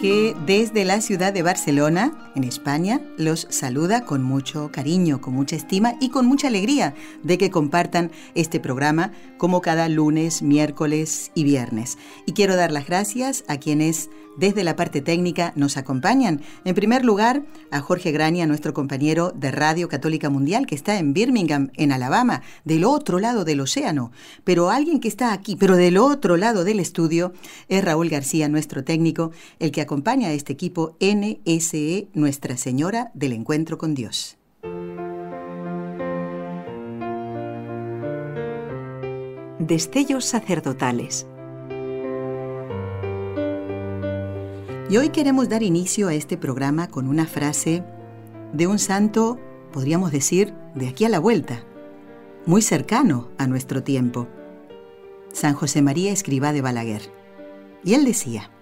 que desde la ciudad de Barcelona, en España, los saluda con mucho cariño, con mucha estima y con mucha alegría de que compartan este programa como cada lunes, miércoles y viernes. Y quiero dar las gracias a quienes desde la parte técnica nos acompañan. En primer lugar, a Jorge Grania, nuestro compañero de Radio Católica Mundial, que está en Birmingham, en Alabama, del otro lado del océano. Pero alguien que está aquí, pero del otro lado del estudio, es Raúl García, nuestro técnico, el que acompaña a este equipo NSE Nuestra Señora del Encuentro con Dios. Destellos sacerdotales Y hoy queremos dar inicio a este programa con una frase de un santo, podríamos decir, de aquí a la vuelta, muy cercano a nuestro tiempo, San José María Escribá de Balaguer. Y él decía,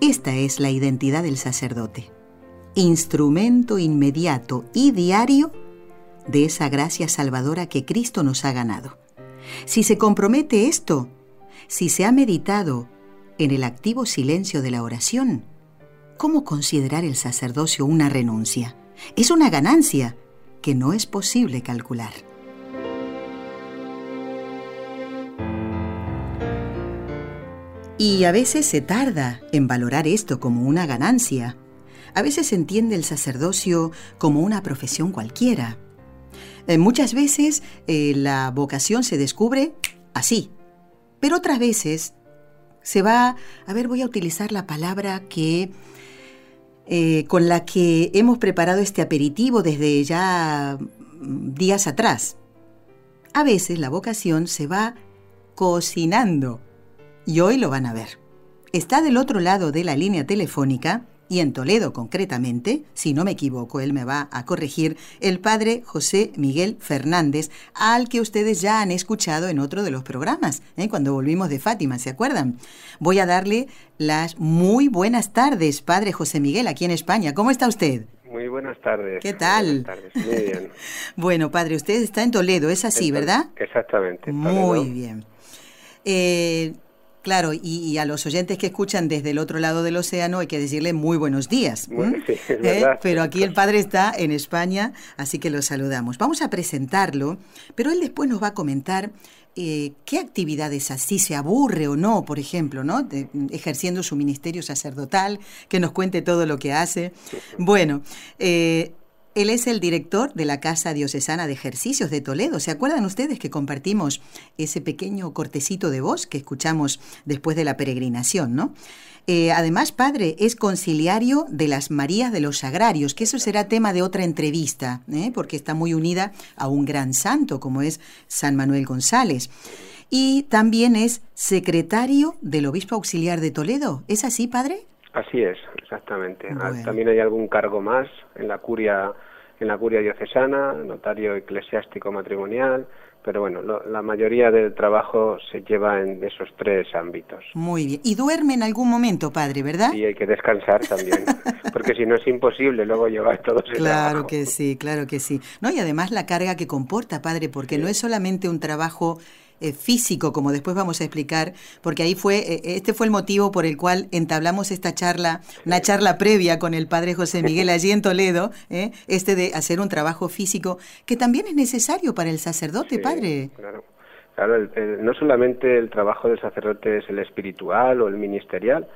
esta es la identidad del sacerdote, instrumento inmediato y diario de esa gracia salvadora que Cristo nos ha ganado. Si se compromete esto, si se ha meditado en el activo silencio de la oración, ¿cómo considerar el sacerdocio una renuncia? Es una ganancia que no es posible calcular. Y a veces se tarda en valorar esto como una ganancia. A veces se entiende el sacerdocio como una profesión cualquiera. Eh, muchas veces eh, la vocación se descubre así, pero otras veces se va, a ver, voy a utilizar la palabra que eh, con la que hemos preparado este aperitivo desde ya mm, días atrás. A veces la vocación se va cocinando y hoy lo van a ver. Está del otro lado de la línea telefónica y en Toledo concretamente, si no me equivoco, él me va a corregir, el padre José Miguel Fernández, al que ustedes ya han escuchado en otro de los programas, ¿eh? cuando volvimos de Fátima, ¿se acuerdan? Voy a darle las muy buenas tardes, padre José Miguel, aquí en España. ¿Cómo está usted? Muy buenas tardes. ¿Qué tal? Buenas tardes. Muy bien. bueno, padre, usted está en Toledo, es así, ¿verdad? Exactamente. Muy bien. Eh, Claro, y, a los oyentes que escuchan desde el otro lado del océano hay que decirle muy buenos días. ¿Eh? Pero aquí el padre está en España, así que lo saludamos. Vamos a presentarlo, pero él después nos va a comentar eh, qué actividades así se aburre o no, por ejemplo, ¿no? ejerciendo su ministerio sacerdotal, que nos cuente todo lo que hace. Bueno, eh, él es el director de la Casa Diocesana de Ejercicios de Toledo. ¿Se acuerdan ustedes que compartimos ese pequeño cortecito de voz que escuchamos después de la peregrinación, no? Eh, además, padre, es conciliario de las Marías de los Sagrarios, que eso será tema de otra entrevista, ¿eh? porque está muy unida a un gran santo como es San Manuel González. Y también es secretario del Obispo Auxiliar de Toledo. ¿Es así, padre? Así es, exactamente. Ah, también hay algún cargo más en la curia, en la curia diocesana, notario eclesiástico matrimonial, pero bueno, la mayoría del trabajo se lleva en esos tres ámbitos. Muy bien. Y duerme en algún momento, padre, ¿verdad? Y hay que descansar también, porque si no es imposible luego llevar todo ese Claro que sí, claro que sí. No, y además la carga que comporta, padre, porque no es solamente un trabajo eh, físico, como después vamos a explicar, porque ahí fue, eh, este fue el motivo por el cual entablamos esta charla, una charla previa con el padre José Miguel allí en Toledo, eh, este de hacer un trabajo físico, que también es necesario para el sacerdote, padre. Claro. Claro, no solamente el trabajo del sacerdote es el espiritual o el ministerial,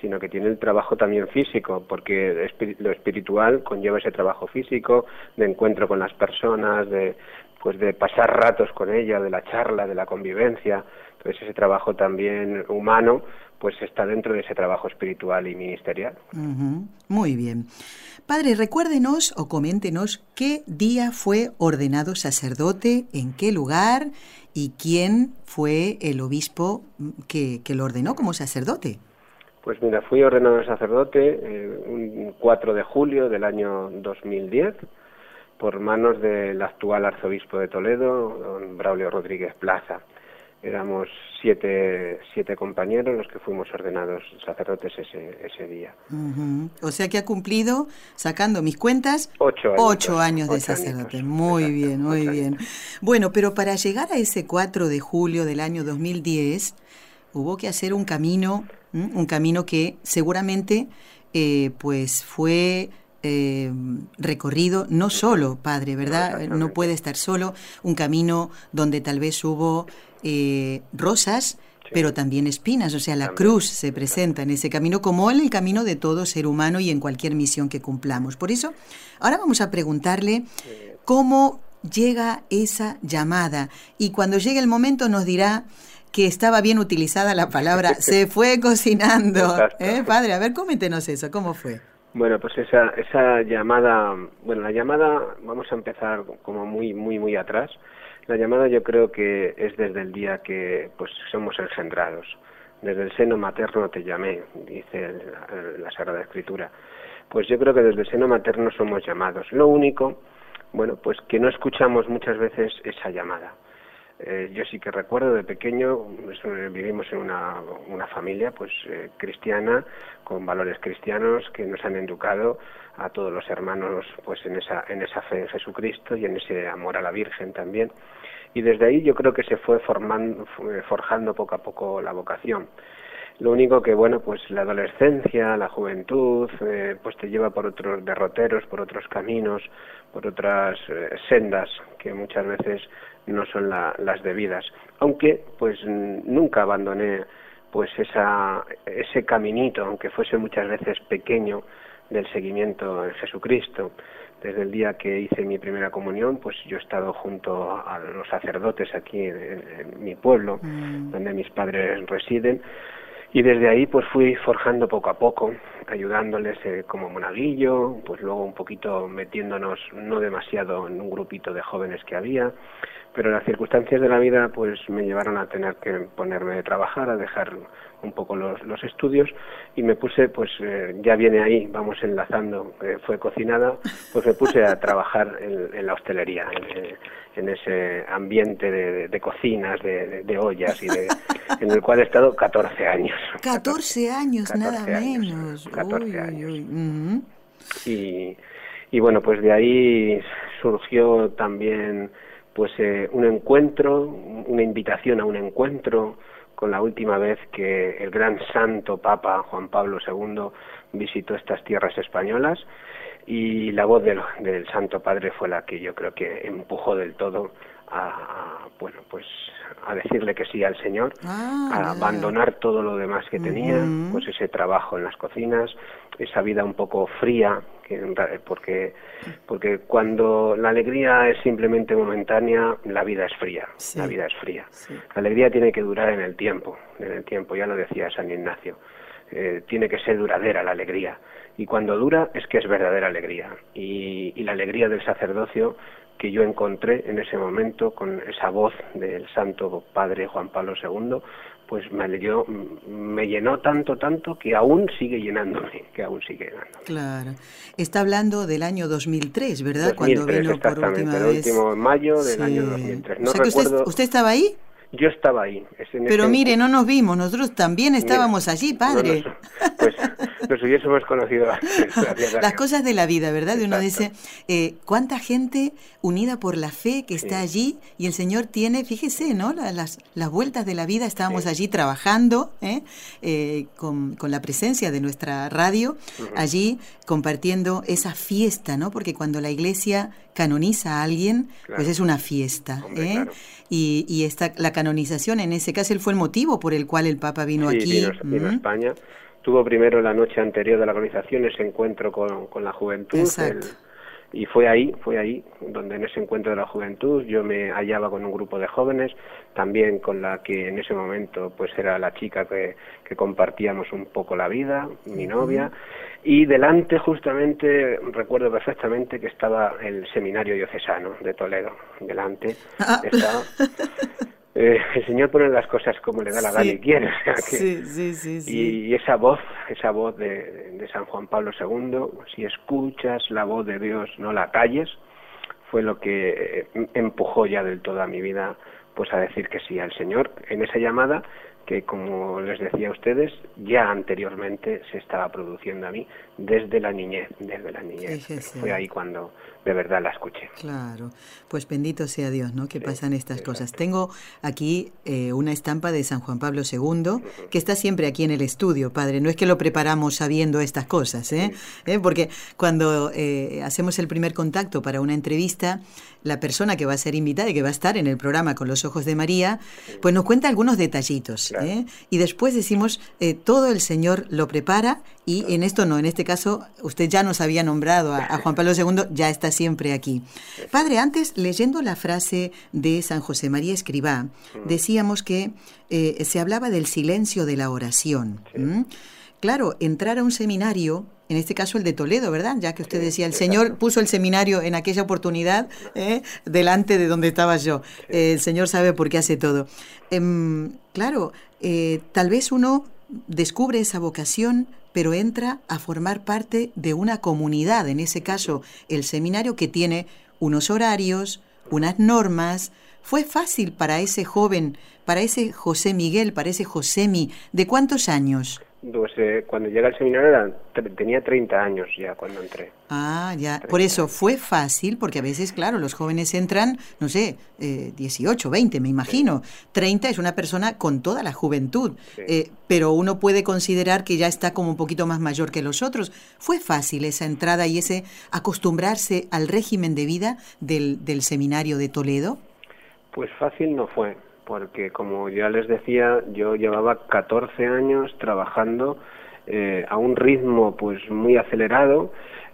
sino que tiene el trabajo también físico, porque lo espiritual conlleva ese trabajo físico, de encuentro con las personas, de, pues de pasar ratos con ella, de la charla, de la convivencia. Entonces ese trabajo también humano pues está dentro de ese trabajo espiritual y ministerial. Muy bien. Padre, recuérdenos o coméntenos qué día fue ordenado sacerdote, en qué lugar y quién fue el obispo que, que lo ordenó como sacerdote. Pues mira, fui ordenado sacerdote eh, un 4 de julio del año 2010 por manos del actual arzobispo de Toledo, don Braulio Rodríguez Plaza. Éramos siete, siete compañeros los que fuimos ordenados sacerdotes ese, ese día. O sea que ha cumplido, sacando mis cuentas, ocho años, de sacerdote. Muy bien, muy bien. Bueno, pero para llegar a ese 4 de julio del año 2010, hubo que hacer un camino, un camino que seguramente eh, pues fue eh, recorrido, no solo, padre, ¿verdad? No puede estar solo, un camino donde tal vez hubo eh, rosas, pero también espinas, o sea, la cruz se presenta en ese camino como en el camino de todo ser humano y en cualquier misión que cumplamos. Por eso, ahora vamos a preguntarle cómo llega esa llamada y cuando llegue el momento nos dirá que estaba bien utilizada la palabra, se fue cocinando. ¿Eh, padre, a ver, coméntenos eso, ¿cómo fue? Bueno, pues esa, esa llamada, bueno, la llamada, vamos a empezar como muy, muy, muy atrás. La llamada yo creo que es desde el día que pues somos engendrados. Desde el seno materno te llamé, dice la Sagrada Escritura. Pues yo creo que desde el seno materno somos llamados. Lo único, bueno, pues que no escuchamos muchas veces esa llamada. Eh, yo sí que recuerdo de pequeño, vivimos en una, una familia pues eh, cristiana, con valores cristianos que nos han educado a todos los hermanos pues en esa, en esa fe en Jesucristo y en ese amor a la Virgen también. Y desde ahí yo creo que se fue formando, forjando poco a poco la vocación. Lo único que, bueno, pues la adolescencia, la juventud, eh, pues te lleva por otros derroteros, por otros caminos, por otras sendas que muchas veces no son las debidas. Aunque, pues nunca abandoné pues esa, ese caminito, aunque fuese muchas veces pequeño, del seguimiento en Jesucristo. Desde el día que hice mi primera comunión, pues yo he estado junto a los sacerdotes aquí en, mi pueblo, mm. donde mis padres residen, y desde ahí pues fui forjando poco a poco, ayudándoles eh, como monaguillo, pues luego un poquito metiéndonos no demasiado en un grupito de jóvenes que había, pero las circunstancias de la vida pues me llevaron a tener que ponerme a trabajar, a dejar un poco los, los estudios y me puse pues eh, ya viene ahí, vamos enlazando, fue cocinada, pues me puse a trabajar en, la hostelería, en, ese ambiente de, cocinas, de, ollas y de, en el cual he estado 14 años. 14 años, nada menos. 14 años. y, y bueno, pues de ahí surgió también pues eh, un encuentro, una invitación a un encuentro con la última vez que el gran santo Papa Juan Pablo II visitó estas tierras españolas y la voz del, Santo Padre fue la que yo creo que empujó del todo a, bueno pues a decirle que sí al Señor, ah, a abandonar todo lo demás que tenía, pues ese trabajo en las cocinas, esa vida un poco fría, que, porque porque cuando la alegría es simplemente momentánea, la vida es fría, la vida es fría. La alegría tiene que durar en el tiempo, en el tiempo, ya lo decía San Ignacio. Eh, tiene que ser duradera la alegría. Y cuando dura es que es verdadera alegría. Y, y la alegría del sacerdocio que yo encontré en ese momento con esa voz del Santo Padre Juan Pablo II, pues me, me llenó tanto, tanto que aún sigue llenándome, que aún sigue llenándome. Claro. Está hablando del año 2003, ¿verdad? Cuando vino por última el último mayo del año 2003. No recuerdo... usted estaba ahí? Yo estaba ahí. Pero mire, no nos vimos, nosotros también estábamos allí, padre. pues nos hubiésemos conocido. Las cosas de la vida, ¿verdad? uno dice, eh, ¿cuánta gente unida por la fe que está allí? Y el Señor tiene, fíjese, ¿no? Las, las vueltas de la vida, estábamos allí trabajando ¿eh? Eh, con, con, la presencia de nuestra radio, allí compartiendo esa fiesta, ¿no? Porque cuando la iglesia canoniza a alguien, pues es una fiesta. ¿eh? Y, y esta, la canonización, en ese caso, él fue el motivo por el cual el Papa vino aquí. Vino, a España. Tuvo primero la noche anterior de la organización ese encuentro con, con la juventud. Exacto y fue ahí, fue ahí donde en ese encuentro de la juventud yo me hallaba con un grupo de jóvenes, también con la que en ese momento pues era la chica que, que compartíamos un poco la vida, mi novia, y delante justamente recuerdo perfectamente que estaba el seminario diocesano de Toledo, delante ah. estaba Eh, el Señor pone las cosas como le da la gana y quiere. sí, sí, sí, y, esa voz, esa voz de, de, San Juan Pablo II, si escuchas la voz de Dios, no la calles, fue lo que eh, empujó ya del todo a mi vida pues a decir que sí al Señor en esa llamada que como les decía a ustedes ya anteriormente se estaba produciendo a mí desde la niñez, desde la niñez. Fue ahí cuando de verdad la escuché. Claro, pues bendito sea Dios, ¿no? Que pasan estas cosas. Tengo aquí eh, una estampa de San Juan Pablo II, que está siempre aquí en el estudio, padre. No es que lo preparamos sabiendo estas cosas, ¿eh? ¿Eh? Porque cuando eh, hacemos el primer contacto para una entrevista, la persona que va a ser invitada y que va a estar en el programa con los ojos de María, pues nos cuenta algunos detallitos. Y después decimos, todo el Señor lo prepara y en esto no, en este caso usted ya nos había nombrado a, Juan Pablo II, ya está siempre aquí. Padre, antes leyendo la frase de San José María Escribá, decíamos que eh, se hablaba del silencio de la oración. Claro, entrar a un seminario, en este caso el de Toledo, ¿verdad? Ya que usted decía, el Señor puso el seminario en aquella oportunidad ¿eh? delante de donde estaba yo. el Señor sabe por qué hace todo. Em, claro, eh, tal vez uno descubre esa vocación pero entra a formar parte de una comunidad, en ese caso el seminario que tiene unos horarios, unas normas. Fue fácil para ese joven, para ese José Miguel, para ese Josemi, ¿de cuántos años? Pues, eh, cuando llega al seminario tenía 30 años ya cuando entré. Ah, ya. Por eso fue fácil, porque a veces, claro, los jóvenes entran, no sé, eh, 18, 20, me imagino. 30 es una persona con toda la juventud, eh, pero uno puede considerar que ya está como un poquito más mayor que los otros. ¿Fue fácil esa entrada y ese acostumbrarse al régimen de vida del, del seminario de Toledo? Pues fácil no fue porque como ya les decía, yo llevaba 14 años trabajando eh, a un ritmo pues muy acelerado,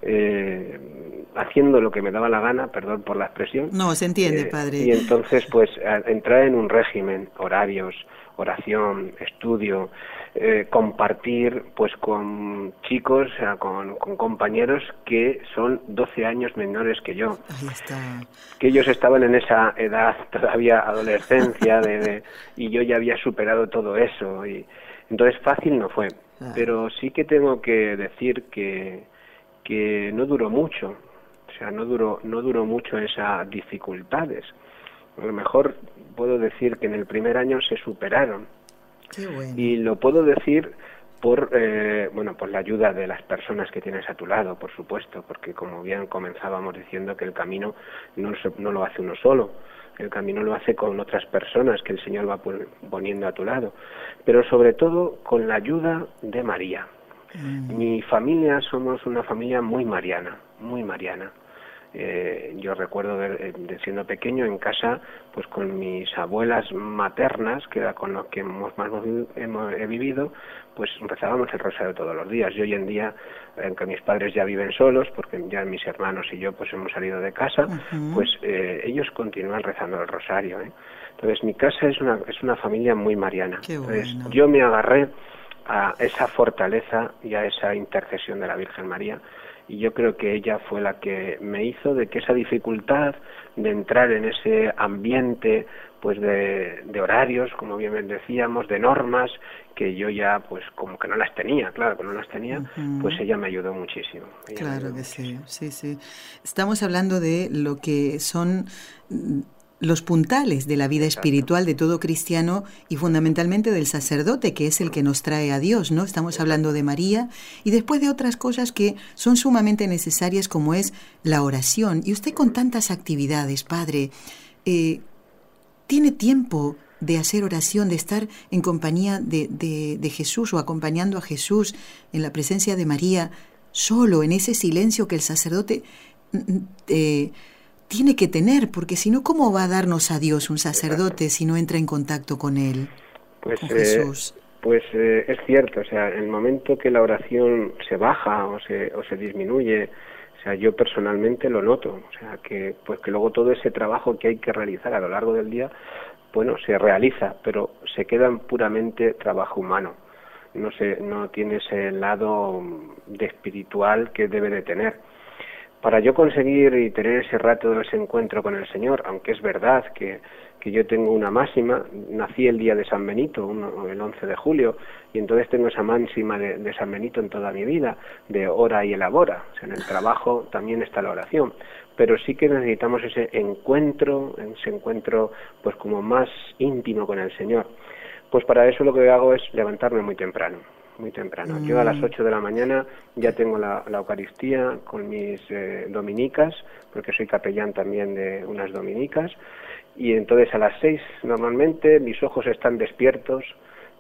eh, haciendo lo que me daba la gana, perdón por la expresión. No, se entiende, eh, padre. Y entonces pues entrar en un régimen, horarios, oración, estudio, eh, compartir pues con chicos, o sea, con, compañeros que son 12 años menores que yo. Que ellos estaban en esa edad todavía adolescencia de, y yo ya había superado todo eso. y Entonces fácil no fue. Pero sí que tengo que decir que, que no duró mucho. O sea, no duró, no duró mucho esas dificultades. A lo mejor puedo decir que en el primer año se superaron y lo puedo decir por eh, bueno por la ayuda de las personas que tienes a tu lado por supuesto porque como bien comenzábamos diciendo que el camino no, no lo hace uno solo el camino lo hace con otras personas que el Señor va poniendo a tu lado pero sobre todo con la ayuda de María mm. mi familia somos una familia muy mariana muy mariana eh, yo recuerdo de, siendo pequeño en casa, pues con mis abuelas maternas, que era con los que hemos más hemos, he vivido, pues rezábamos el rosario todos los días. Y hoy en día, aunque mis padres ya viven solos, porque ya mis hermanos y yo pues hemos salido de casa, pues eh, ellos continúan rezando el rosario. ¿eh? Entonces mi casa es una, es una familia muy mariana. Entonces yo me agarré a esa fortaleza y a esa intercesión de la Virgen María. Y yo creo que ella fue la que me hizo de que esa dificultad de entrar en ese ambiente pues de, horarios como bien decíamos de normas que yo ya pues como que no las tenía claro que no las tenía pues ella me ayudó muchísimo. Claro que sí sí sí. Estamos hablando de lo que son los puntales de la vida espiritual de todo cristiano y fundamentalmente del sacerdote, que es el que nos trae a Dios, ¿no? Estamos hablando de María y después de otras cosas que son sumamente necesarias como es la oración. Y usted con tantas actividades, Padre, eh, ¿tiene tiempo de hacer oración, de estar en compañía de, de, Jesús o acompañando a Jesús en la presencia de María, solo en ese silencio que el sacerdote... Mm, mm, eh, tiene que tener, porque si no, ¿cómo va a darnos a Dios un sacerdote si no entra en contacto con Él, pues, con Jesús? Eh, pues eh, es cierto, o sea, en el momento que la oración se baja o se, o se disminuye, o sea, yo personalmente lo noto, o sea, que, pues que luego todo ese trabajo que hay que realizar a lo largo del día, bueno, se realiza, pero se queda en puramente trabajo humano. No, se, no tiene ese lado de espiritual que debe de tener para yo conseguir y tener ese rato de ese encuentro con el Señor, aunque es verdad que, que yo tengo una máxima, nací el día de San Benito, el 11 de julio, y entonces tengo esa máxima de, San Benito en toda mi vida, de ora y elabora. O sea, en el trabajo también está la oración, pero sí que necesitamos ese encuentro, ese encuentro pues como más íntimo con el Señor. Pues para eso lo que hago es levantarme muy temprano muy temprano. Yo a las 8 mm. de la mañana ya tengo la, Eucaristía con mis eh, dominicas, porque soy capellán también de unas dominicas, y entonces a las 6 normalmente mis ojos están despiertos,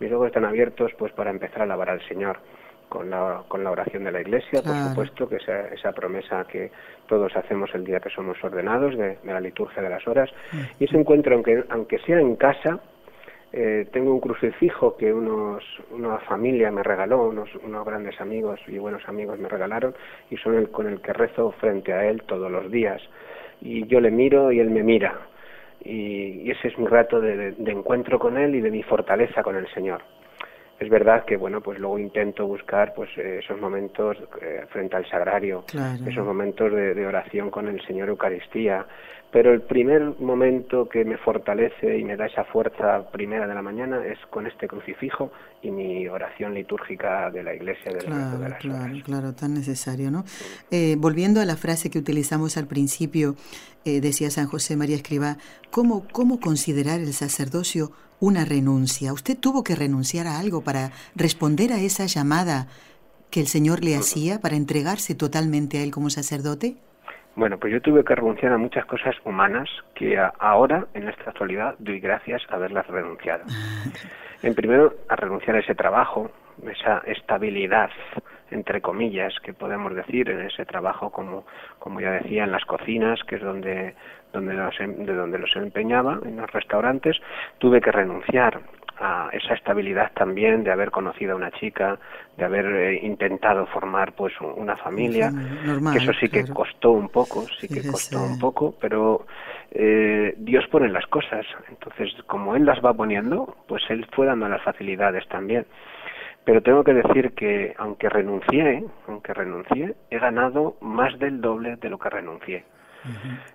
mis ojos están abiertos pues para empezar a alabar al Señor. Con la, con la oración de la Iglesia, por supuesto, que esa, esa promesa que todos hacemos el día que somos ordenados de, la liturgia de las horas. Mm. Y ese encuentro, aunque, aunque sea en casa, eh, tengo un crucifijo que unos, una familia me regaló, unos, unos grandes amigos y buenos amigos me regalaron y son el con el que rezo frente a él todos los días. Y yo le miro y él me mira. Y, ese es mi rato de, encuentro con él y de mi fortaleza con el Señor. Es verdad que bueno, pues luego intento buscar pues esos momentos eh, frente al sagrario, esos momentos de, de, oración con el Señor Eucaristía, pero el primer momento que me fortalece y me da esa fuerza primera de la mañana es con este crucifijo y mi oración litúrgica de la iglesia del claro, de las Claro, claro, tan necesario, ¿no? Eh, volviendo a la frase que utilizamos al principio, eh, decía San José María Escribá, ¿cómo, ¿cómo considerar el sacerdocio una renuncia? ¿Usted tuvo que renunciar a algo para responder a esa llamada que el Señor le hacía para entregarse totalmente a Él como sacerdote? Bueno, pues yo tuve que renunciar a muchas cosas humanas que ahora, en esta actualidad, doy gracias a haberlas renunciado. En primero, a renunciar a ese trabajo, esa estabilidad, entre comillas, que podemos decir, en ese trabajo, como, como ya decía, en las cocinas, que es donde, donde em, de donde los empeñaba, en los restaurantes, tuve que renunciar a esa estabilidad también de haber conocido a una chica, de haber eh, intentado formar pues una familia, que eso sí que costó un poco, sí que costó un poco, pero eh, Dios pone las cosas, entonces como Él las va poniendo, pues Él fue dando las facilidades también. Pero tengo que decir que aunque renuncié, aunque renuncié, he ganado más del doble de lo que renuncié.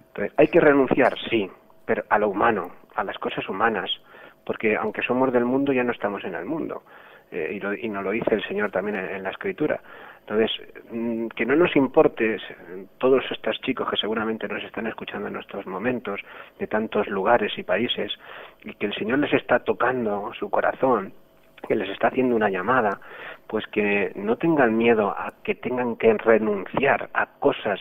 Entonces, hay que renunciar, sí, pero a lo humano, a las cosas humanas, porque aunque somos del mundo ya no estamos en el mundo. Eh, y, lo, y, nos lo dice el Señor también en, la Escritura. Entonces, mm, que no nos importe todos estos chicos que seguramente nos están escuchando en estos momentos, de tantos lugares y países, y que el Señor les está tocando su corazón, que les está haciendo una llamada, pues que no tengan miedo a que tengan que renunciar a cosas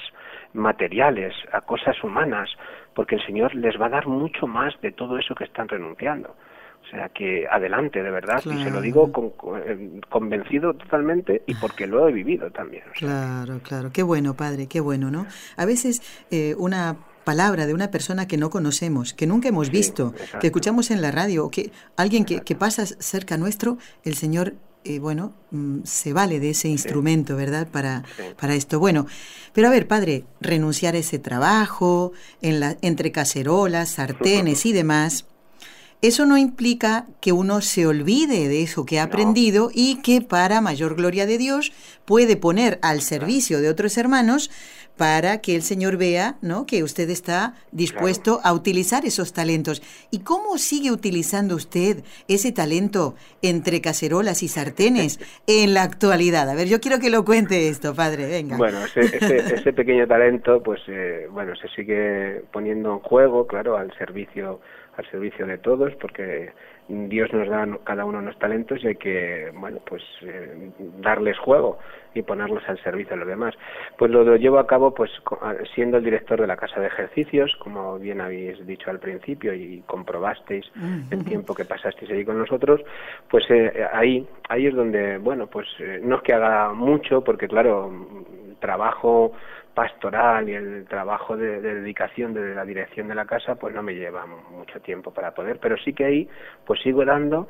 materiales, a cosas humanas, porque el Señor les va a dar mucho más de todo eso que están renunciando. O sea que adelante, de verdad, y se lo digo eh, convencido totalmente y porque lo he vivido también. Claro, claro, qué bueno, padre, qué bueno, ¿no? A veces eh, una palabra de una persona que no conocemos, que nunca hemos visto, que escuchamos en la radio, o que alguien que, que pasa cerca nuestro, el Señor eh, bueno, mm, se vale de ese instrumento, ¿verdad? Para, para esto. Bueno, pero a ver, padre, renunciar a ese trabajo, en la, entre cacerolas, sartenes y demás, eso no implica que uno se olvide de eso que ha aprendido y que para mayor gloria de Dios puede poner al servicio de otros hermanos para que el Señor vea ¿no? que usted está dispuesto a utilizar esos talentos. ¿Y cómo sigue utilizando usted ese talento entre cacerolas y sartenes en la actualidad? A ver, yo quiero que lo cuente esto, padre, venga. Bueno, ese, pequeño talento, pues eh, bueno, se sigue poniendo en juego, claro, al servicio al servicio de todos, porque Dios nos da cada uno unos talentos y hay que, bueno, pues eh, darles juego y ponerlos al servicio de los demás. Pues lo, llevo a cabo, pues siendo el director de la casa de ejercicios, como bien habéis dicho al principio y comprobasteis el tiempo que pasasteis ahí con nosotros, pues eh, ahí, ahí es donde, bueno, pues eh, no es que haga mucho, porque claro, trabajo pastoral y el trabajo de, dedicación de la dirección de la casa pues no me lleva mucho tiempo para poder pero sí que ahí pues sigo dando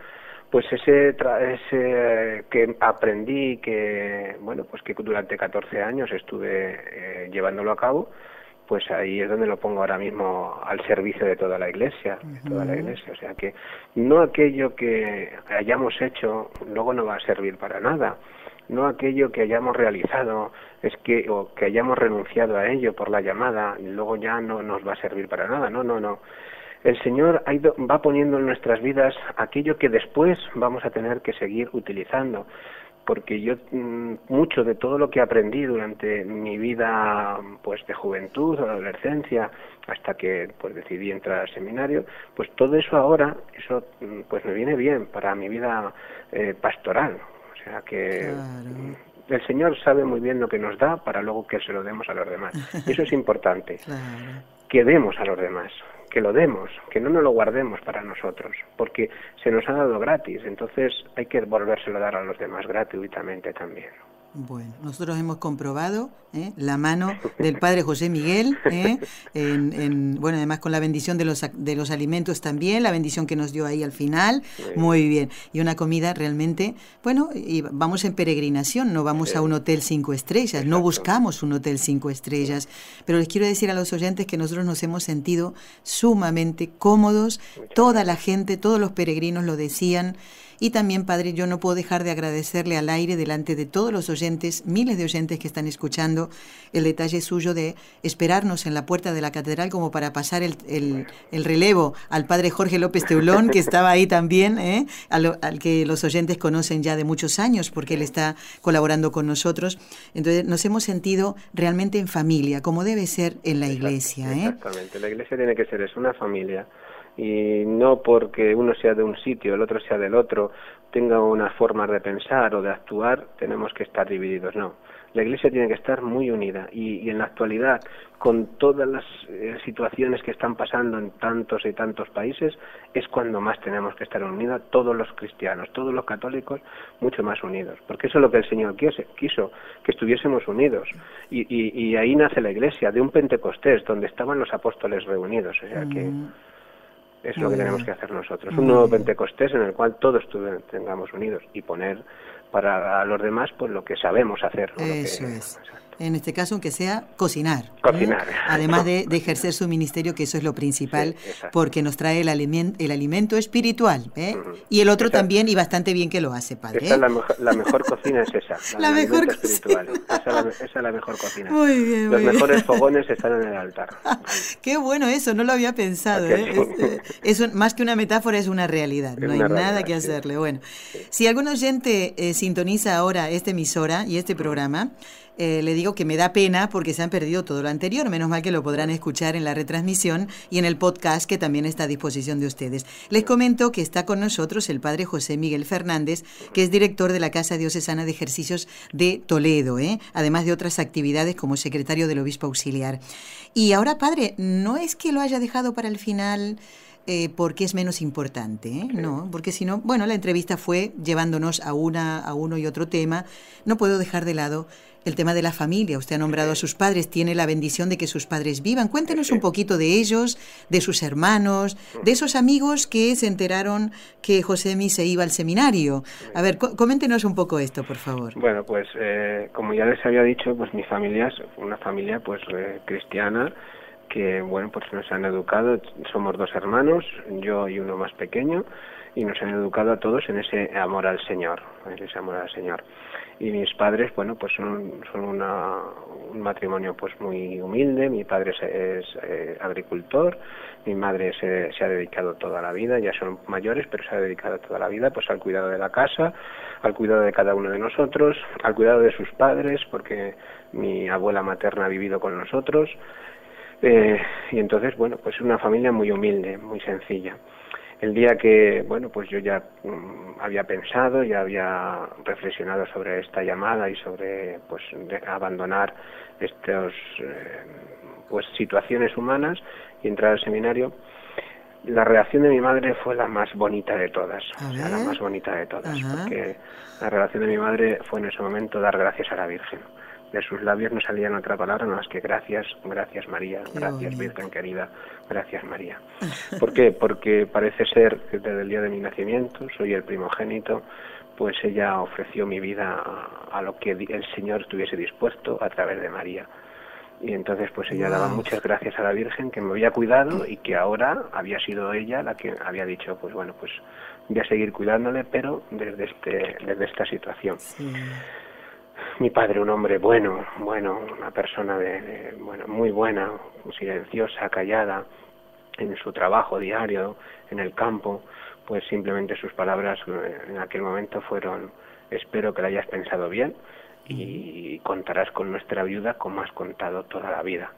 pues ese ese que aprendí que bueno pues que durante 14 años estuve eh, llevándolo a cabo pues ahí es donde lo pongo ahora mismo al servicio de toda la iglesia de toda la iglesia. O sea que no aquello que hayamos hecho luego no va a servir para nada. No aquello que hayamos realizado es que o que hayamos renunciado a ello por la llamada luego ya no nos va a servir para nada. No no no el Señor va poniendo en nuestras vidas aquello que después vamos a tener que seguir utilizando. Porque yo mm, mucho de todo lo que aprendí durante mi vida pues de juventud adolescencia hasta que pues decidí entrar al seminario pues todo eso ahora eso mm, pues me viene bien para mi vida eh, pastoral. O sea que mm, el Señor sabe muy bien lo que nos da para luego que se lo demos a los demás. Eso es importante. Que demos a los demás que lo demos, que no nos lo guardemos para nosotros, porque se nos ha dado gratis, entonces hay que volvérselo a dar a los demás gratuitamente también. Bueno, nosotros hemos comprobado ¿eh? la mano del Padre José Miguel, ¿eh? en, bueno, además con la bendición de los, de los alimentos también, la bendición que nos dio ahí al final, muy bien. Y una comida realmente, bueno, y vamos en peregrinación, no vamos a un hotel cinco estrellas, no buscamos un hotel cinco estrellas, pero les quiero decir a los oyentes que nosotros nos hemos sentido sumamente cómodos, toda la gente, todos los peregrinos lo decían. Y también, Padre, yo no puedo dejar de agradecerle al aire delante de todos los oyentes, miles de oyentes que están escuchando, el detalle suyo de esperarnos en la puerta de la catedral como para pasar el, el, relevo al Padre Jorge López Teulón, que estaba ahí también, ¿eh? al, que los oyentes conocen ya de muchos años, porque él está colaborando con nosotros. Entonces, nos hemos sentido realmente en familia, como debe ser en la iglesia. ¿eh? Exactamente, la iglesia tiene que ser, es una familia y no porque uno sea de un sitio, el otro sea del otro, tenga una forma de pensar o de actuar, tenemos que estar divididos, no. La Iglesia tiene que estar muy unida y, en la actualidad, con todas las eh, situaciones que están pasando en tantos y tantos países, es cuando más tenemos que estar unidos todos los cristianos, todos los católicos, mucho más unidos. Porque eso es lo que el Señor quiso, que estuviésemos unidos. Y, y, ahí nace la Iglesia, de un Pentecostés, donde estaban los apóstoles reunidos. O sea que mm. Es lo que tenemos que hacer nosotros. Un nuevo Pentecostés en el cual todos tengamos unidos y poner para los demás pues lo que sabemos hacer. Eso es en este caso aunque sea cocinar. ¿eh? Cocinar. Además de, ejercer su ministerio, que eso es lo principal, porque nos trae el, alimento, el alimento espiritual. ¿eh? Y el otro también, y bastante bien que lo hace, padre. Esa ¿eh? la, mejor, cocina es esa. La, mejor espiritual. Esa, es la mejor cocina. Muy bien, Los mejores fogones están en el altar. Qué bueno eso, no lo había pensado. Es, más que una metáfora, es una realidad. no hay nada que hacerle. Bueno, si algún oyente sintoniza ahora esta emisora y este programa, eh, le digo que me da pena porque se han perdido todo lo anterior. Menos mal que lo podrán escuchar en la retransmisión y en el podcast que también está a disposición de ustedes. Les comento que está con nosotros el padre José Miguel Fernández, que es director de la Casa Diocesana de Ejercicios de Toledo, ¿eh? además de otras actividades como secretario del obispo auxiliar. Y ahora, padre, no es que lo haya dejado para el final. Eh, porque es menos importante, ¿eh? no, porque si no, bueno, la entrevista fue llevándonos a una, a uno y otro tema. No puedo dejar de lado el tema de la familia. Usted ha nombrado a sus padres, tiene la bendición de que sus padres vivan. Cuéntenos un poquito de ellos, de sus hermanos, de esos amigos que se enteraron que Josemi se iba al seminario. A ver, coméntenos un poco esto, por favor. Bueno, pues eh, como ya les había dicho, pues mi familia es una familia pues eh, cristiana que bueno pues nos han educado somos dos hermanos yo y uno más pequeño y nos han educado a todos en ese amor al Señor en ese amor al Señor. Y mis padres bueno pues son, son una, un matrimonio pues muy humilde. Mi padre es, eh, agricultor mi madre se, se, ha dedicado toda la vida ya son mayores pero se ha dedicado toda la vida pues al cuidado de la casa al cuidado de cada uno de nosotros al cuidado de sus padres porque mi abuela materna ha vivido con nosotros eh, y entonces bueno pues una familia muy humilde muy sencilla. El día que, bueno, pues yo ya mm, había pensado, ya había reflexionado sobre esta llamada y sobre, pues, abandonar estas, eh, pues, situaciones humanas y entrar al seminario, la reacción de mi madre fue la más bonita de todas, o sea, la más bonita de todas, porque la reacción de mi madre fue en ese momento dar gracias a la Virgen de sus labios no salían otra palabra más que gracias, gracias María, gracias Virgen querida, gracias María. ¿Por qué? Porque parece ser que desde el día de mi nacimiento soy el primogénito, pues ella ofreció mi vida a, lo que el Señor estuviese dispuesto a través de María. Y entonces pues ella daba muchas gracias a la Virgen que me había cuidado y que ahora había sido ella la que había dicho, pues bueno, pues voy a seguir cuidándole, pero desde, este, desde esta situación mi padre, un hombre bueno, bueno, una persona de, bueno, muy buena, silenciosa, callada, en su trabajo diario, en el campo, pues simplemente sus palabras eh, en aquel momento fueron espero que lo hayas pensado bien y contarás con nuestra ayuda como has contado toda la vida.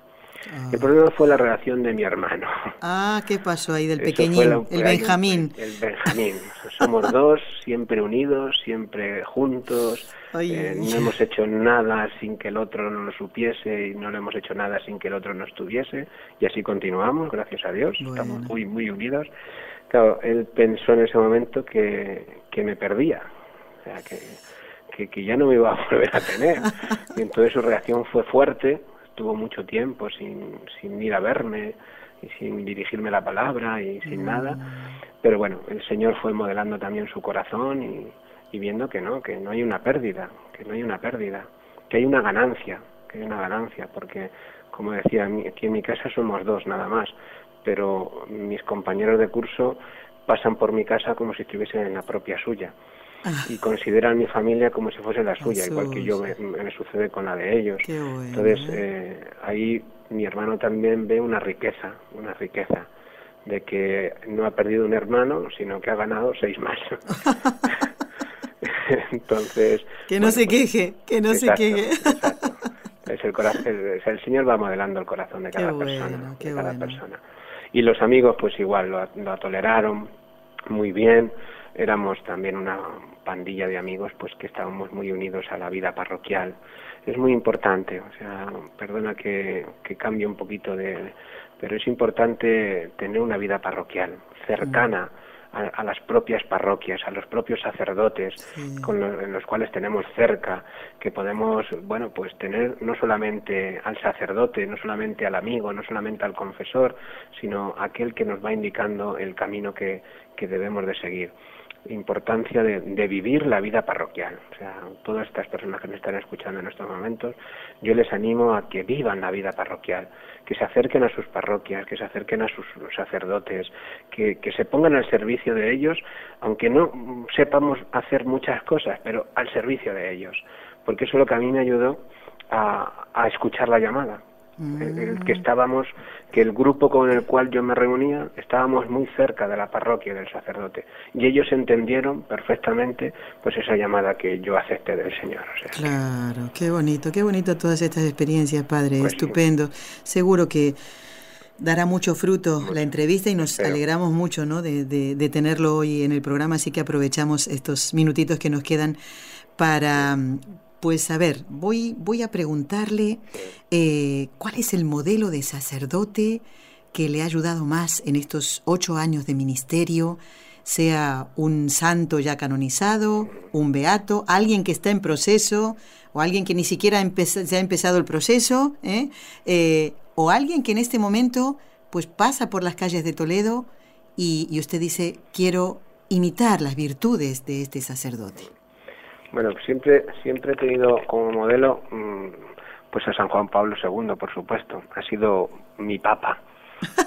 El problema fue la relación de mi hermano. Ah, ¿qué pasó ahí del pequeñín, el Benjamín? El Benjamín. Somos dos, siempre unidos, siempre juntos. Eh, no hemos hecho nada sin que el otro no lo supiese y no le hemos hecho nada sin que el otro no estuviese. Y así continuamos, gracias a Dios. Estamos muy, muy unidos. Claro, él pensó en ese momento que, que me perdía. O sea, que, que ya no me iba a volver a tener. Y entonces su reacción fue fuerte tuvo mucho tiempo sin, sin ir a verme y sin dirigirme la palabra y sin mm. nada. Pero bueno, el Señor fue modelando también su corazón y, y viendo que no, que no hay una pérdida, que no hay una pérdida, que hay una ganancia, que hay una ganancia, porque como decía, aquí en mi casa somos dos nada más, pero mis compañeros de curso pasan por mi casa como si estuviesen en la propia suya y consideran mi familia como si fuese la suya, igual que yo me, sucede con la de ellos. Entonces eh, ahí mi hermano también ve una riqueza, una riqueza de que no ha perdido un hermano, sino que ha ganado seis más. Entonces que no se pues, queje, que no se queje. Es el, corazón, el, Señor va modelando el corazón de cada persona, de cada persona. Y los amigos, pues igual lo, lo toleraron muy bien. Éramos también una pandilla de amigos pues que estábamos muy unidos a la vida parroquial. Es muy importante, o sea, perdona que, que cambie un poquito de... pero es importante tener una vida parroquial, cercana. A, las propias parroquias, a los propios sacerdotes con en los cuales tenemos cerca, que podemos, bueno, pues tener no solamente al sacerdote, no solamente al amigo, no solamente al confesor, sino aquel que nos va indicando el camino que, que debemos de seguir importancia de, vivir la vida parroquial. O sea, todas estas personas que me están escuchando en estos momentos, yo les animo a que vivan la vida parroquial, que se acerquen a sus parroquias, que se acerquen a sus sacerdotes, que, que se pongan al servicio de ellos, aunque no sepamos hacer muchas cosas, pero al servicio de ellos. Porque eso es lo que a mí me ayudó a, a escuchar la llamada el, que estábamos, que el grupo con el cual yo me reunía, estábamos muy cerca de la parroquia del sacerdote y ellos entendieron perfectamente pues esa llamada que yo acepté del Señor. claro, qué bonito, qué bonito todas estas experiencias, Padre, pues estupendo. Seguro que dará mucho fruto la entrevista y nos alegramos mucho ¿no? de, de, tenerlo hoy en el programa, así que aprovechamos estos minutitos que nos quedan para, pues a ver, voy, voy a preguntarle eh, cuál es el modelo de sacerdote que le ha ayudado más en estos ocho años de ministerio, sea un santo ya canonizado, un beato, alguien que está en proceso o alguien que ni siquiera se ha empezado el proceso, ¿eh? Eh, o alguien que en este momento pues pasa por las calles de Toledo y, y usted dice, quiero imitar las virtudes de este sacerdote. Bueno, siempre, siempre he tenido como modelo mm, pues a San Juan Pablo II, por supuesto. Ha sido mi papa.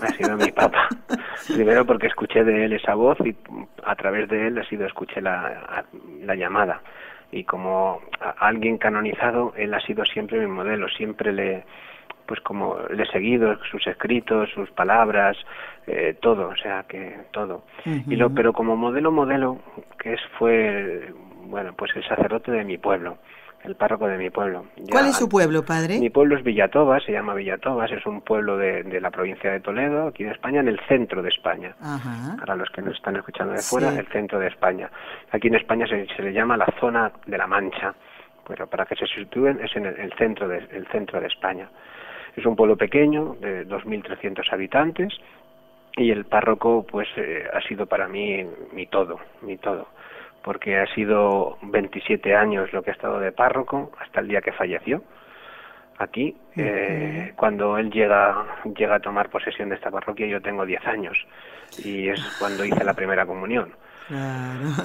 Ha sido mi papa. Primero porque escuché de él esa voz y a través de él ha sido escuché la, la llamada. Y como alguien canonizado, él ha sido siempre mi modelo. Siempre le, pues como le he seguido sus escritos, sus palabras, eh, todo, o sea que todo. Y lo, pero como modelo modelo que es fue bueno, pues el sacerdote de mi pueblo, el párroco de mi pueblo. ¿Cuál es su pueblo, padre? Mi pueblo es Villatobas, se llama Villatobas, es un pueblo de, de, la provincia de Toledo, aquí en España, en el centro de España. Para los que nos están escuchando de fuera, el centro de España. Aquí en España se, le llama la zona de la Mancha, pero para que se sitúen es en el, centro, de, el centro de España. Es un pueblo pequeño, de 2.300 habitantes, y el párroco pues eh, ha sido para mí mi todo, mi todo porque ha sido 27 años lo que ha estado de párroco hasta el día que falleció aquí. Eh, cuando él llega, llega a tomar posesión de esta parroquia yo tengo 10 años y es cuando hice la primera comunión.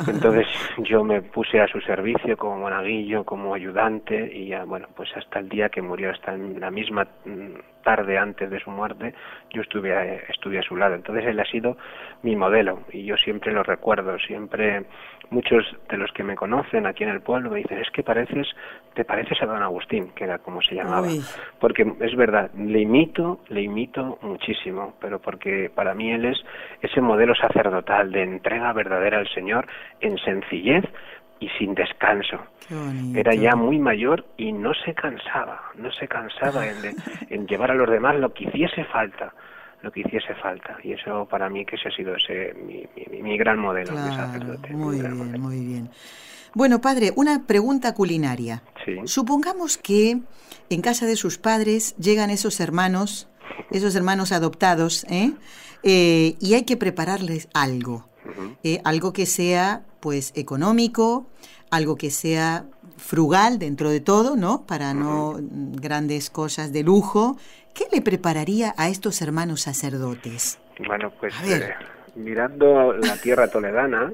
Entonces yo me puse a su servicio como monaguillo, como ayudante y ya, bueno, pues hasta el día que murió, hasta la misma mm, tarde antes de su muerte, yo estuve a, estuve a su lado. Entonces él ha sido mi modelo y yo siempre lo recuerdo, siempre muchos de los que me conocen aquí en el pueblo me dicen, es que pareces, te pareces a don Agustín, que era como se llamaba. Porque es verdad, le imito, le imito muchísimo, pero porque para mí él es ese modelo sacerdotal de entrega verdadera al Señor en sencillez, y sin descanso. Era ya muy mayor y no se cansaba, no se cansaba en, en, llevar a los demás lo que hiciese falta lo que hiciese falta. Y eso para mí que ese ha sido ese, mi, mi, gran modelo de sacerdote. Muy bien, muy bien. Bueno, padre, una pregunta culinaria. Sí. Supongamos que en casa de sus padres llegan esos hermanos, esos hermanos adoptados, ¿eh? Eh, y hay que prepararles algo. Eh, algo que sea, pues, económico, algo que sea frugal dentro de todo, ¿no? Para no grandes cosas de lujo ¿Qué le prepararía a estos hermanos sacerdotes? Bueno, pues eh, mirando la tierra toledana,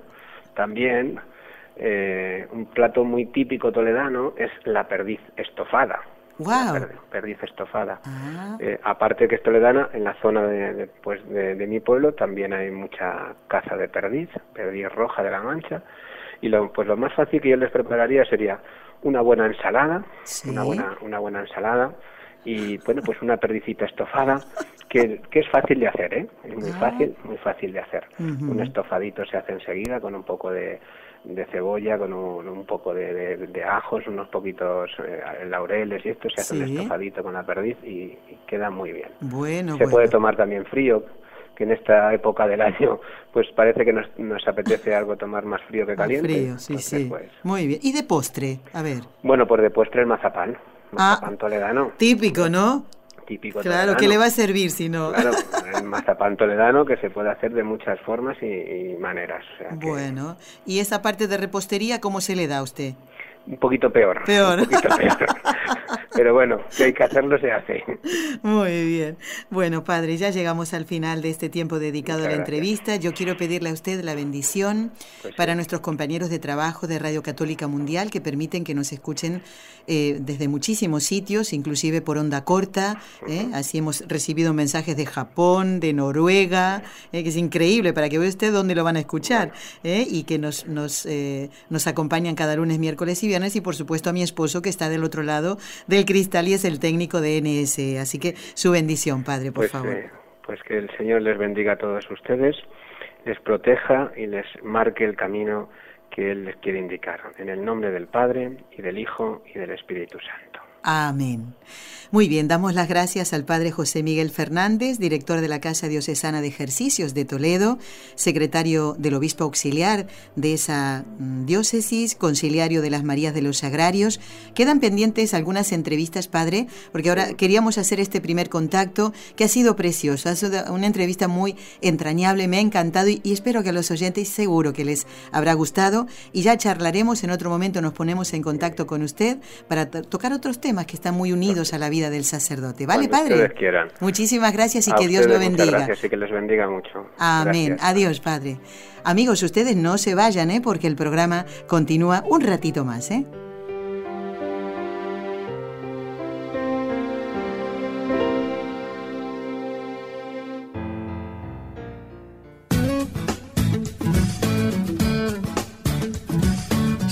también eh, un plato muy típico toledano es la perdiz estofada. Wow. perdiz estofada. Ah. Eh, aparte que es toledana, en la zona de, pues de, mi pueblo también hay mucha caza de perdiz, perdiz roja de la Mancha. Y lo, pues lo más fácil que yo les prepararía sería una buena ensalada, una buena una buena ensalada, y bueno, pues una perdicita estofada que, que es fácil de hacer, ¿eh? Es muy ah. fácil, muy fácil de hacer. Un estofadito se hace enseguida con un poco de, de cebolla, con un, poco de, de, ajos, unos poquitos eh, laureles y esto se hace un estofadito con la perdiz y, queda muy bien. Bueno, se puede tomar también frío, que en esta época del año pues parece que nos, nos apetece algo tomar más frío que caliente. Frío, sí, sí. Pues muy bien. ¿Y de postre? A ver. Bueno, pues de postre el mazapán. Mazapán ah, toledano. Típico, ¿no? Típico Claro, ¿qué le va a servir si no? Claro, el mazapán toledano que se puede hacer de muchas formas y, maneras. bueno, ¿y esa parte de repostería cómo se le da a usted? Un poquito peor. Peor. Un poquito peor. Pero bueno, si hay que hacerlo, se hace. Muy bien. Bueno, padre, ya llegamos al final de este tiempo dedicado a la entrevista. Yo quiero pedirle a usted la bendición pues para nuestros compañeros de trabajo de Radio Católica Mundial que permiten que nos escuchen eh, desde muchísimos sitios, inclusive por onda corta. ¿eh? Así hemos recibido mensajes de Japón, de Noruega, ¿eh? que es increíble para que vea usted dónde lo van a escuchar y que nos, nos, nos acompañan cada lunes, miércoles y viernes y por supuesto a mi esposo que está del otro lado del cristal y es el técnico de NS. Así que su bendición, Padre, por pues, favor. pues que el Señor les bendiga a todos ustedes, les proteja y les marque el camino que Él les quiere indicar. En el nombre del Padre, y del Hijo, y del Espíritu Santo. Amén. Muy bien, damos las gracias al Padre José Miguel Fernández, director de la Casa Diocesana de Ejercicios de Toledo, secretario del Obispo Auxiliar de esa mm, diócesis, conciliario de las Marías de los Sagrarios. Quedan pendientes algunas entrevistas, Padre, porque ahora queríamos hacer este primer contacto que ha sido precioso, ha sido una entrevista muy entrañable, me ha encantado y, y espero que a los oyentes seguro que les habrá gustado y ya charlaremos en otro momento, nos ponemos en contacto con usted para tocar otros temas que están muy unidos a la vida del sacerdote. ¿Vale, Padre? quieran. Muchísimas gracias y que Dios lo bendiga. Gracias y que les bendiga mucho. Amén. Adiós, Padre. Amigos, ustedes no se vayan, ¿eh? porque el programa continúa un ratito más. ¿eh?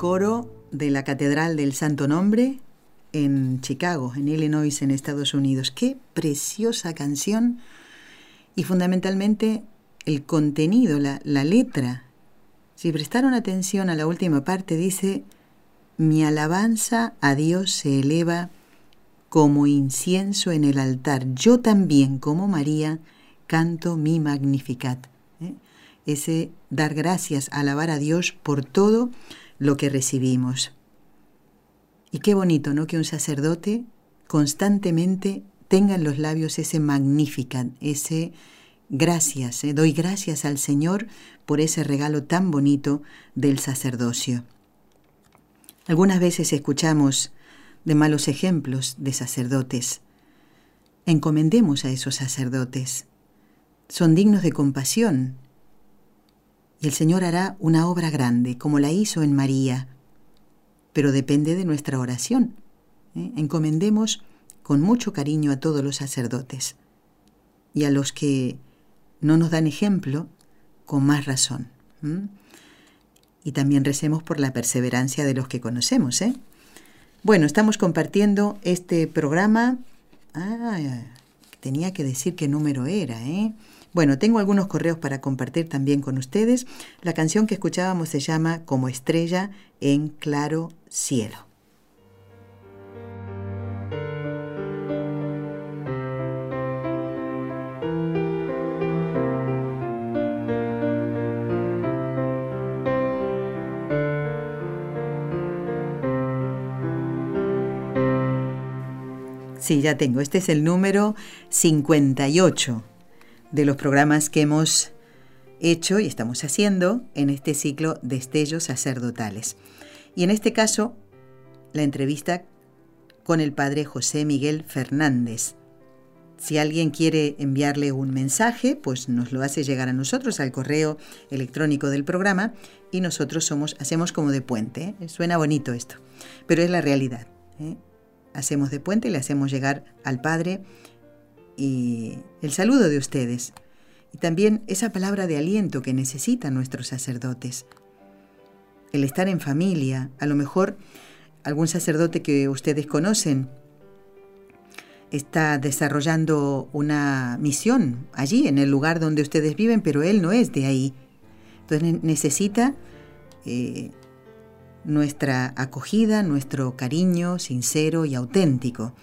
coro de la Catedral del Santo Nombre en Chicago, en Illinois, en Estados Unidos. Qué preciosa canción y fundamentalmente el contenido, la, letra. Si prestaron atención a la última parte, dice, mi alabanza a Dios se eleva como incienso en el altar. Yo también, como María, canto mi magnificat. ¿eh? Ese dar gracias, alabar a Dios por todo lo que recibimos. Y qué bonito, ¿no? Que un sacerdote constantemente tenga en los labios ese magnificat, ese gracias, ¿eh? doy gracias al Señor por ese regalo tan bonito del sacerdocio. Algunas veces escuchamos de malos ejemplos de sacerdotes. Encomendemos a esos sacerdotes. Son dignos de compasión. Y el Señor hará una obra grande, como la hizo en María. Pero depende de nuestra oración. ¿eh? Encomendemos con mucho cariño a todos los sacerdotes. Y a los que no nos dan ejemplo, con más razón. Y también recemos por la perseverancia de los que conocemos, ¿eh? Bueno, estamos compartiendo este programa. Ah, tenía que decir qué número era, ¿eh? Bueno, tengo algunos correos para compartir también con ustedes. La canción que escuchábamos se llama Como estrella en claro cielo. Sí, ya tengo. Este es el número 58 de los programas que hemos hecho y estamos haciendo en este ciclo de estellos sacerdotales. Y en este caso, la entrevista con el padre José Miguel Fernández. Si alguien quiere enviarle un mensaje, pues nos lo hace llegar a nosotros al correo electrónico del programa y nosotros somos, hacemos como de puente. ¿eh? Suena bonito esto, pero es la realidad. ¿eh? hacemos de puente y le hacemos llegar al Padre y el saludo de ustedes y también esa palabra de aliento que necesitan nuestros sacerdotes. El estar en familia, a lo mejor algún sacerdote que ustedes conocen está desarrollando una misión allí, en el lugar donde ustedes viven, pero él no es de ahí. Entonces necesita eh, nuestra acogida, nuestro cariño sincero y auténtico.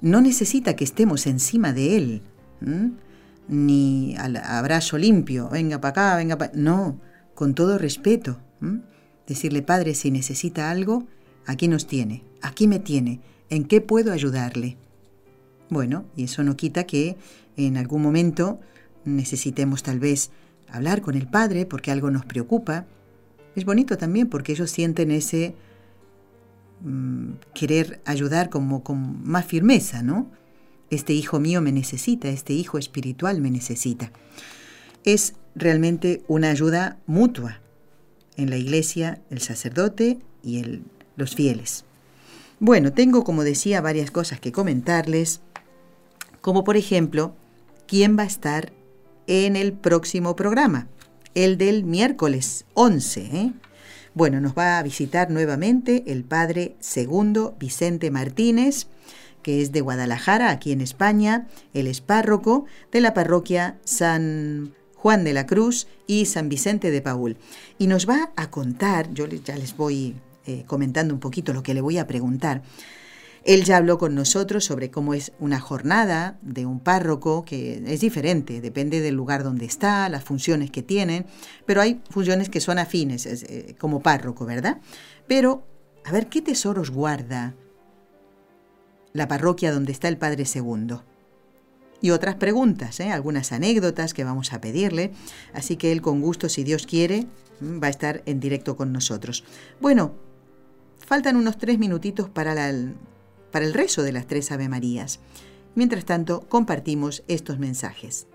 No necesita que estemos encima de Él, ni al abrazo limpio, venga para acá, venga para... No, con todo respeto. Decirle, Padre, si necesita algo, aquí nos tiene, aquí me tiene, ¿en qué puedo ayudarle? Bueno, y eso no quita que en algún momento necesitemos tal vez hablar con el Padre porque algo nos preocupa, es bonito también porque ellos sienten ese mm, querer ayudar como con más firmeza, ¿no? Este hijo mío me necesita, este hijo espiritual me necesita. Es realmente una ayuda mutua en la iglesia, el sacerdote y los fieles. Bueno, tengo, como decía, varias cosas que comentarles, como por ejemplo, quién va a estar en el próximo programa el del miércoles 11. ¿eh? Bueno, nos va a visitar nuevamente el padre segundo Vicente Martínez, que es de Guadalajara, aquí en España. Él es párroco de la parroquia San Juan de la Cruz y San Vicente de Paul. Y nos va a contar, yo ya les voy eh, comentando un poquito lo que le voy a preguntar, él ya habló con nosotros sobre cómo es una jornada de un párroco, que es diferente, depende del lugar donde está, las funciones que tienen, pero hay funciones que son afines eh, como párroco, ¿verdad? Pero, a ver, ¿qué tesoros guarda la parroquia donde está el Padre Segundo? Y otras preguntas, ¿eh? algunas anécdotas que vamos a pedirle, así que él con gusto, si Dios quiere, mm, va a estar en directo con nosotros. Bueno, faltan unos tres minutitos para la para el rezo de las tres Ave Marías. Mientras tanto, compartimos estos mensajes.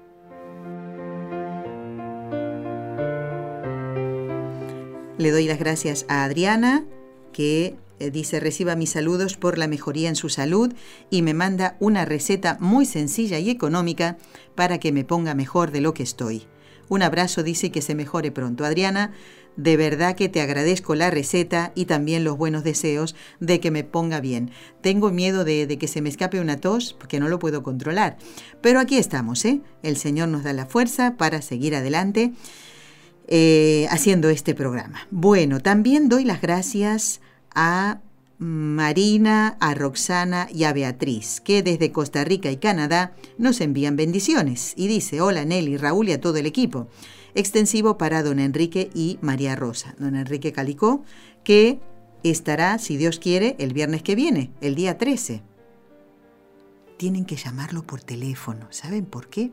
Le doy las gracias a Adriana, que eh, dice reciba mis saludos por la mejoría en su salud y me manda una receta muy sencilla y económica para que me ponga mejor de lo que estoy. Un abrazo, dice que se mejore pronto. Adriana, de verdad que te agradezco la receta y también los buenos deseos de que me ponga bien. Tengo miedo de, que se me escape una tos porque no lo puedo controlar. Pero aquí estamos, ¿eh? El Señor nos da la fuerza para seguir adelante eh, haciendo este programa. Bueno, también doy las gracias a Marina, a Roxana y a Beatriz, que desde Costa Rica y Canadá nos envían bendiciones. Y dice, hola Nelly, Raúl y a todo el equipo. Extensivo para don Enrique y María Rosa. Don Enrique Calicó, que estará, si Dios quiere, el viernes que viene, el día 13. Tienen que llamarlo por teléfono. ¿Saben por qué?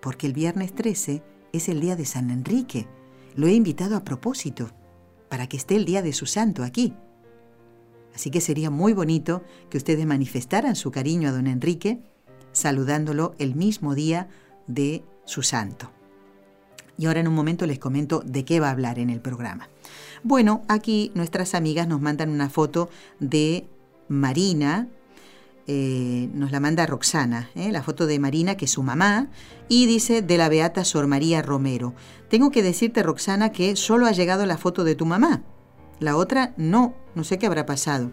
Porque el viernes 13 es el día de San Enrique. Lo he invitado a propósito, para que esté el día de su santo aquí. Así que sería muy bonito que ustedes manifestaran su cariño a don Enrique saludándolo el mismo día de su santo. Y ahora en un momento les comento de qué va a hablar en el programa. Bueno, aquí nuestras amigas nos mandan una foto de Marina, eh, nos la manda Roxana, eh, la foto de Marina, que es su mamá, y dice de la beata Sor María Romero. Tengo que decirte, Roxana, que solo ha llegado la foto de tu mamá. La otra no, no sé qué habrá pasado.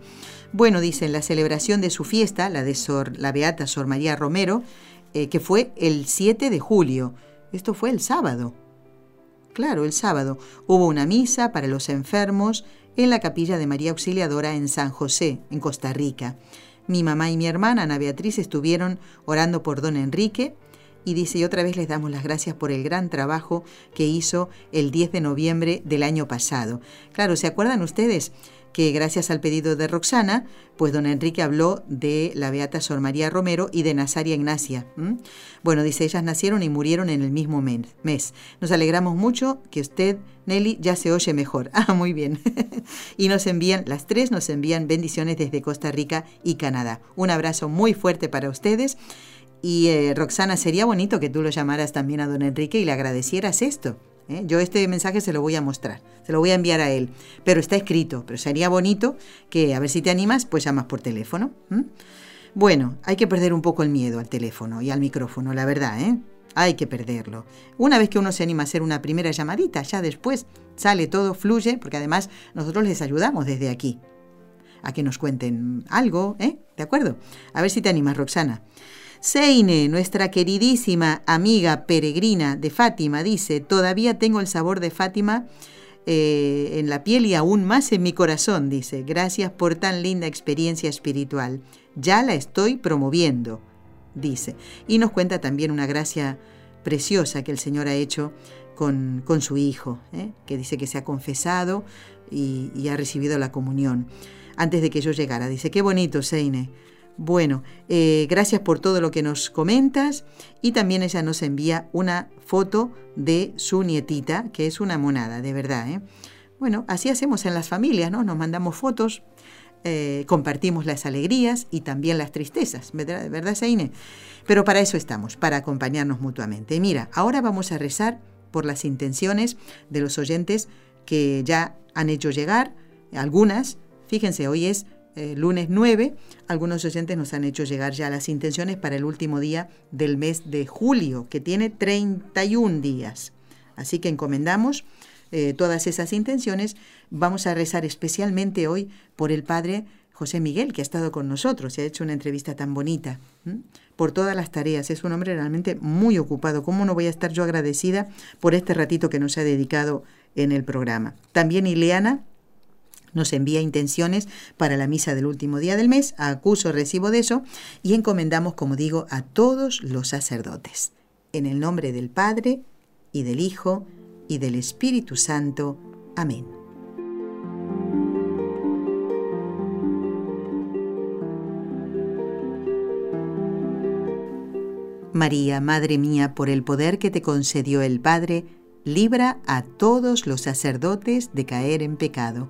Bueno, dice, en la celebración de su fiesta, la de Sor, la Beata Sor María Romero, eh, que fue el 7 de julio. Esto fue el sábado. Claro, el sábado. Hubo una misa para los enfermos en la capilla de María Auxiliadora en San José, en Costa Rica. Mi mamá y mi hermana, Ana Beatriz, estuvieron orando por don Enrique y dice, y otra vez les damos las gracias por el gran trabajo que hizo el 10 de noviembre del año pasado. Claro, ¿se acuerdan ustedes? Que gracias al pedido de Roxana, pues don Enrique habló de la Beata Sor María Romero y de Nazaria Ignacia. Bueno, dice, ellas nacieron y murieron en el mismo mes. Nos alegramos mucho que usted, Nelly, ya se oye mejor. Ah, muy bien. y nos envían, las tres nos envían bendiciones desde Costa Rica y Canadá. Un abrazo muy fuerte para ustedes y eh, Roxana, sería bonito que tú lo llamaras también a don Enrique y le agradecieras esto. ¿Eh? Yo este mensaje se lo voy a mostrar, se lo voy a enviar a él, pero está escrito, pero sería bonito que a ver si te animas, pues llamas por teléfono. Bueno, hay que perder un poco el miedo al teléfono y al micrófono, la verdad, ¿eh? Hay que perderlo. Una vez que uno se anima a hacer una primera llamadita, ya después sale todo, fluye, porque además nosotros les ayudamos desde aquí a que nos cuenten algo, ¿eh? ¿De acuerdo? A ver si te animas, Roxana. Seine, nuestra queridísima amiga peregrina de Fátima, dice, todavía tengo el sabor de Fátima eh, en la piel y aún más en mi corazón, dice, gracias por tan linda experiencia espiritual. Ya la estoy promoviendo, dice. Y nos cuenta también una gracia preciosa que el Señor ha hecho con, con su hijo, ¿eh? que dice que se ha confesado y, y, ha recibido la comunión antes de que yo llegara. Dice, qué bonito, Seine bueno, eh, gracias por todo lo que nos comentas y también ella nos envía una foto de su nietita, que es una monada, de verdad. ¿eh? Bueno, así hacemos en las familias, ¿no? Nos mandamos fotos, eh, compartimos las alegrías y también las tristezas, ¿verdad, ¿verdad Seine? Pero para eso estamos, para acompañarnos mutuamente. Mira, ahora vamos a rezar por las intenciones de los oyentes que ya han hecho llegar, algunas, fíjense, hoy es eh, lunes 9, algunos oyentes nos han hecho llegar ya las intenciones para el último día del mes de julio, que tiene 31 días. Así que encomendamos eh, todas esas intenciones. Vamos a rezar especialmente hoy por el Padre José Miguel, que ha estado con nosotros y ha hecho una entrevista tan bonita, por todas las tareas. Es un hombre realmente muy ocupado. ¿Cómo no voy a estar yo agradecida por este ratito que nos ha dedicado en el programa? También Ileana nos envía intenciones para la misa del último día del mes, acuso recibo de eso y encomendamos, como digo, a todos los sacerdotes. En el nombre del Padre y del Hijo y del Espíritu Santo. Amén. María, Madre mía, por el poder que te concedió el Padre, libra a todos los sacerdotes de caer en pecado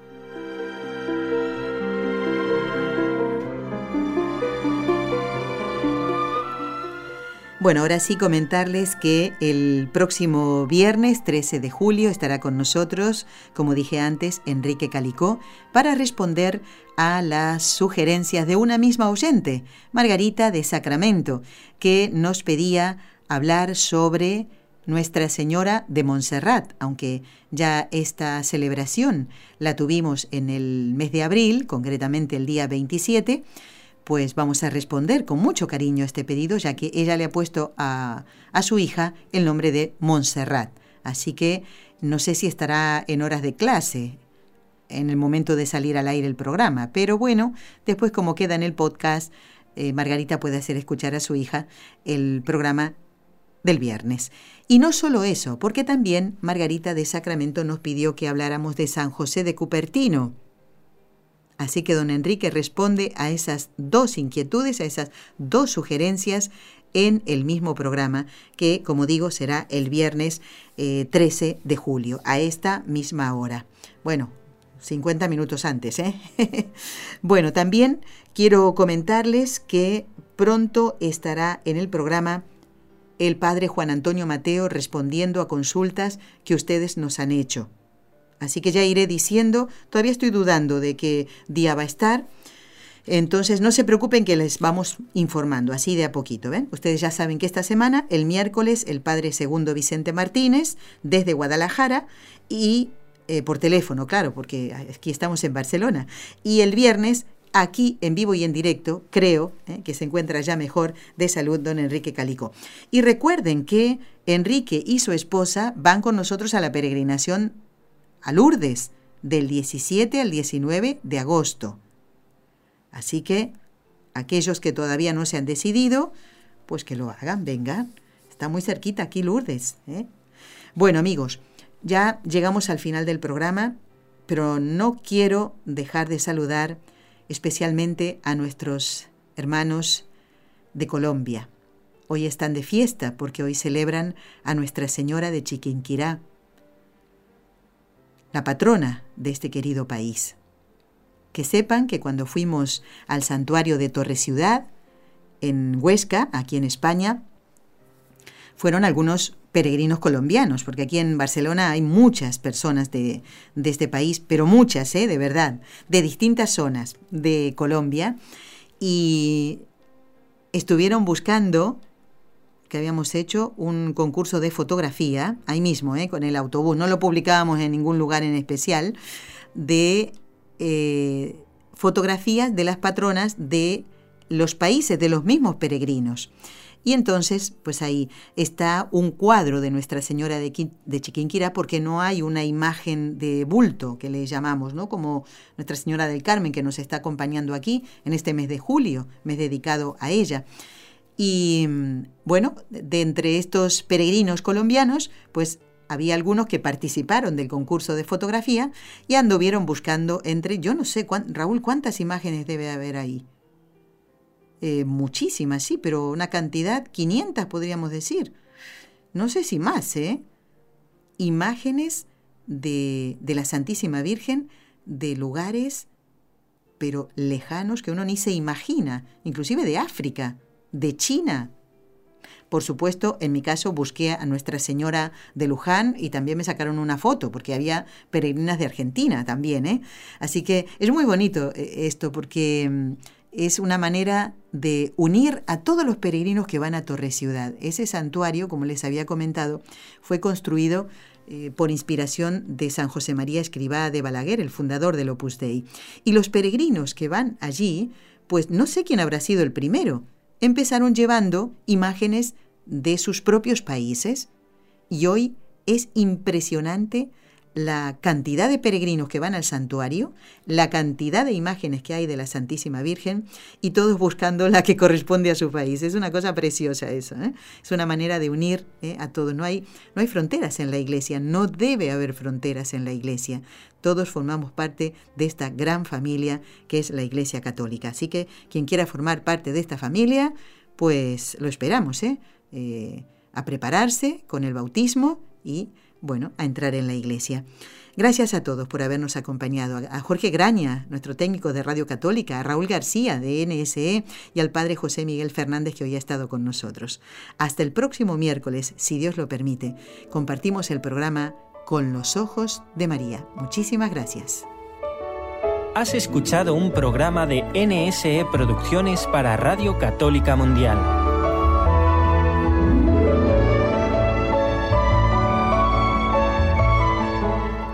Bueno, ahora sí comentarles que el próximo viernes 13 de julio estará con nosotros, como dije antes, Enrique Calicó, para responder a las sugerencias de una misma oyente, Margarita de Sacramento, que nos pedía hablar sobre Nuestra Señora de Montserrat, aunque ya esta celebración la tuvimos en el mes de abril, concretamente el día 27, pues vamos a responder con mucho cariño a este pedido, ya que ella le ha puesto a, su hija el nombre de Montserrat. Así que no sé si estará en horas de clase en el momento de salir al aire el programa, pero bueno, después como queda en el podcast, eh, Margarita puede hacer escuchar a su hija el programa del viernes. Y no solo eso, porque también Margarita de Sacramento nos pidió que habláramos de San José de Cupertino. Así que don Enrique responde a esas dos inquietudes, a esas dos sugerencias en el mismo programa, que como digo será el viernes 13 eh, de julio, a esta misma hora. Bueno, 50 minutos antes. ¿eh? bueno, también quiero comentarles que pronto estará en el programa el padre Juan Antonio Mateo respondiendo a consultas que ustedes nos han hecho. Así que ya iré diciendo, todavía estoy dudando de qué día va a estar. Entonces no se preocupen que les vamos informando así de a poquito. ¿ven? Ustedes ya saben que esta semana, el miércoles, el padre segundo Vicente Martínez, desde Guadalajara, y eh, por teléfono, claro, porque aquí estamos en Barcelona. Y el viernes, aquí en vivo y en directo, creo ¿eh? que se encuentra ya mejor de salud don Enrique Calico. Y recuerden que Enrique y su esposa van con nosotros a la peregrinación a Lourdes del 17 al 19 de agosto. Así que aquellos que todavía no se han decidido, pues que lo hagan, vengan. Está muy cerquita aquí Lourdes. ¿eh? Bueno amigos, ya llegamos al final del programa, pero no quiero dejar de saludar especialmente a nuestros hermanos de Colombia. Hoy están de fiesta porque hoy celebran a Nuestra Señora de Chiquinquirá, la patrona de este querido país. Que sepan que cuando fuimos al santuario de Torre Ciudad, en Huesca, aquí en España, fueron algunos peregrinos colombianos, porque aquí en Barcelona hay muchas personas de, de este país, pero muchas, ¿eh? de verdad, de distintas zonas de Colombia, y estuvieron buscando que habíamos hecho un concurso de fotografía, ahí mismo, ¿eh? con el autobús, no lo publicábamos en ningún lugar en especial, de eh, fotografías de las patronas de los países, de los mismos peregrinos. Y entonces, pues ahí está un cuadro de Nuestra Señora de, Chiquinquirá, porque no hay una imagen de bulto, que le llamamos, ¿no? Como Nuestra Señora del Carmen, que nos está acompañando aquí en este mes de julio, mes dedicado a ella. Y bueno, de entre estos peregrinos colombianos, pues había algunos que participaron del concurso de fotografía y anduvieron buscando entre, yo no sé, Raúl, ¿cuántas imágenes debe haber ahí? Eh, muchísimas, sí, pero una cantidad, 500 podríamos decir. No sé si más, ¿eh? Imágenes de, de la Santísima Virgen de lugares, pero lejanos que uno ni se imagina, inclusive de África, de China. Por supuesto, en mi caso busqué a Nuestra Señora de Luján y también me sacaron una foto, porque había peregrinas de Argentina también. ¿eh? Así que es muy bonito eh, esto, porque mm, es una manera de unir a todos los peregrinos que van a Torre Ciudad. Ese santuario, como les había comentado, fue construido eh, por inspiración de San José María Escribá de Balaguer, el fundador del Opus Dei. Y los peregrinos que van allí, pues no sé quién habrá sido el primero, empezaron llevando imágenes de sus propios países y hoy es impresionante la cantidad de peregrinos que van al santuario, la cantidad de imágenes que hay de la Santísima Virgen y todos buscando la que corresponde a su país. Es una cosa preciosa eso. ¿eh? Es una manera de unir ¿eh? a todos. No hay, no hay fronteras en la iglesia, no debe haber fronteras en la iglesia. Todos formamos parte de esta gran familia que es la Iglesia Católica. Así que quien quiera formar parte de esta familia, pues lo esperamos, ¿eh? eh a prepararse con el bautismo y bueno, a entrar en la iglesia. Gracias a todos por habernos acompañado, a Jorge Graña, nuestro técnico de Radio Católica, a Raúl García de NSE y al padre José Miguel Fernández que hoy ha estado con nosotros. Hasta el próximo miércoles, si Dios lo permite, compartimos el programa Con los Ojos de María. Muchísimas gracias. Has escuchado un programa de NSE Producciones para Radio Católica Mundial.